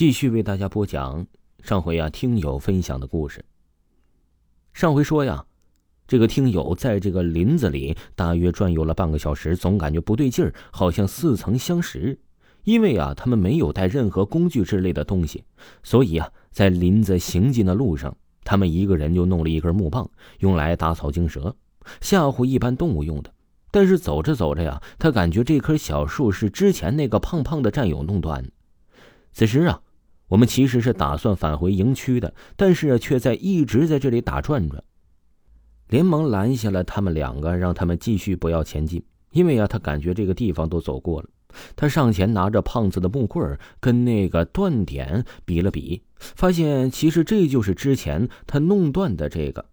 继续为大家播讲上回啊听友分享的故事。上回说呀，这个听友在这个林子里大约转悠了半个小时，总感觉不对劲儿，好像似曾相识。因为啊，他们没有带任何工具之类的东西，所以啊，在林子行进的路上，他们一个人就弄了一根木棒，用来打草惊蛇、吓唬一般动物用的。但是走着走着呀，他感觉这棵小树是之前那个胖胖的战友弄断的。此时啊，我们其实是打算返回营区的，但是却在一直在这里打转转，连忙拦下了他们两个，让他们继续不要前进，因为啊，他感觉这个地方都走过了。他上前拿着胖子的木棍跟那个断点比了比，发现其实这就是之前他弄断的这个。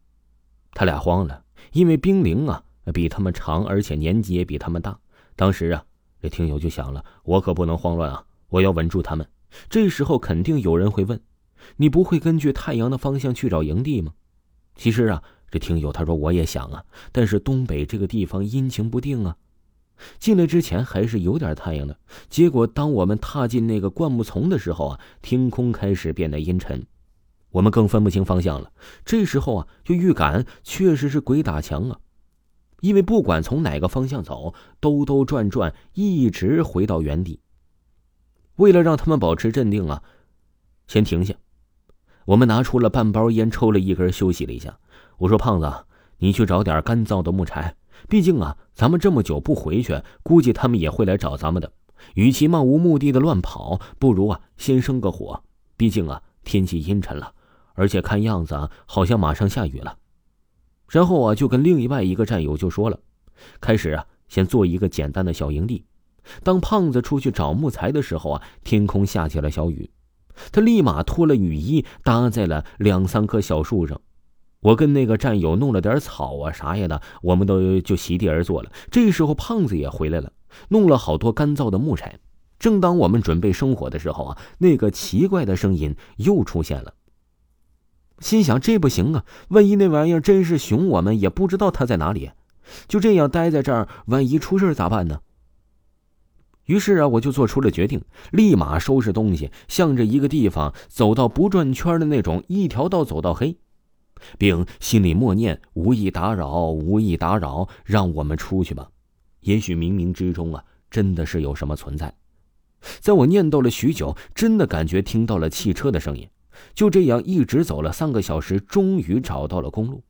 他俩慌了，因为冰凌啊比他们长，而且年纪也比他们大。当时啊，这听友就想了，我可不能慌乱啊，我要稳住他们。这时候肯定有人会问：“你不会根据太阳的方向去找营地吗？”其实啊，这听友他说我也想啊，但是东北这个地方阴晴不定啊。进来之前还是有点太阳的，结果当我们踏进那个灌木丛的时候啊，天空开始变得阴沉，我们更分不清方向了。这时候啊，就预感确实是鬼打墙啊，因为不管从哪个方向走，兜兜转转，一直回到原地。为了让他们保持镇定啊，先停下。我们拿出了半包烟，抽了一根，休息了一下。我说：“胖子，你去找点干燥的木柴。毕竟啊，咱们这么久不回去，估计他们也会来找咱们的。与其漫无目的的乱跑，不如啊，先生个火。毕竟啊，天气阴沉了，而且看样子啊，好像马上下雨了。”然后啊，就跟另外一个战友就说了：“开始啊，先做一个简单的小营地。”当胖子出去找木材的时候啊，天空下起了小雨，他立马脱了雨衣搭在了两三棵小树上。我跟那个战友弄了点草啊啥呀的，我们都就席地而坐了。这时候胖子也回来了，弄了好多干燥的木柴。正当我们准备生火的时候啊，那个奇怪的声音又出现了。心想这不行啊，万一那玩意儿真是熊，我们也不知道它在哪里。就这样待在这儿，万一出事咋办呢？于是啊，我就做出了决定，立马收拾东西，向着一个地方走到不转圈的那种，一条道走到黑，并心里默念“无意打扰，无意打扰”，让我们出去吧。也许冥冥之中啊，真的是有什么存在。在我念叨了许久，真的感觉听到了汽车的声音。就这样一直走了三个小时，终于找到了公路。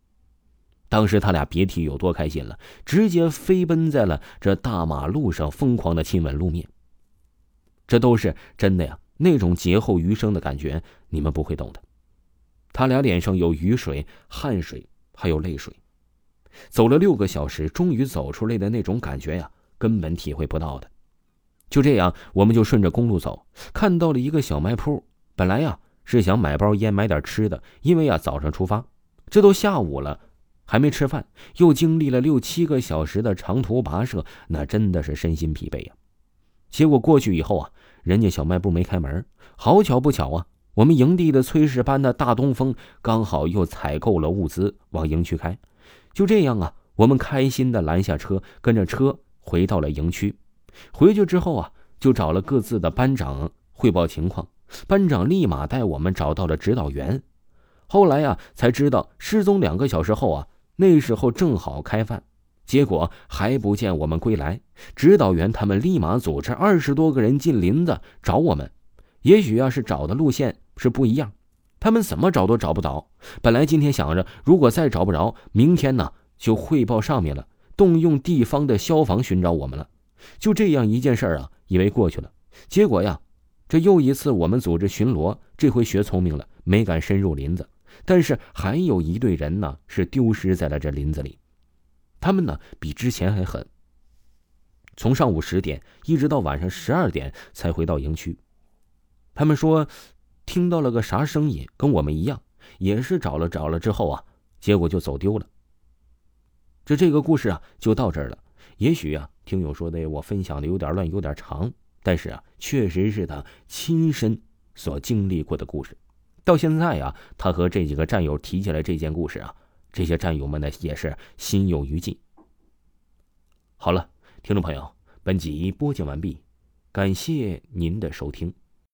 当时他俩别提有多开心了，直接飞奔在了这大马路上，疯狂的亲吻路面。这都是真的呀，那种劫后余生的感觉，你们不会懂的。他俩脸上有雨水、汗水，还有泪水。走了六个小时，终于走出来的那种感觉呀，根本体会不到的。就这样，我们就顺着公路走，看到了一个小卖铺。本来呀是想买包烟，买点吃的，因为呀早上出发，这都下午了。还没吃饭，又经历了六七个小时的长途跋涉，那真的是身心疲惫呀。结果过去以后啊，人家小卖部没开门。好巧不巧啊，我们营地的炊事班的大东风刚好又采购了物资往营区开。就这样啊，我们开心的拦下车，跟着车回到了营区。回去之后啊，就找了各自的班长汇报情况。班长立马带我们找到了指导员。后来呀，才知道失踪两个小时后啊。那时候正好开饭，结果还不见我们归来。指导员他们立马组织二十多个人进林子找我们，也许啊是找的路线是不一样，他们怎么找都找不着。本来今天想着，如果再找不着，明天呢就汇报上面了，动用地方的消防寻找我们了。就这样一件事啊，以为过去了。结果呀，这又一次我们组织巡逻，这回学聪明了，没敢深入林子。但是还有一队人呢，是丢失在了这林子里。他们呢，比之前还狠。从上午十点一直到晚上十二点才回到营区。他们说，听到了个啥声音，跟我们一样，也是找了找了之后啊，结果就走丢了。这这个故事啊，就到这儿了。也许啊，听友说的我分享的有点乱，有点长，但是啊，确实是他亲身所经历过的故事。到现在啊，他和这几个战友提起来这件故事啊，这些战友们呢也是心有余悸。好了，听众朋友，本集播讲完毕，感谢您的收听。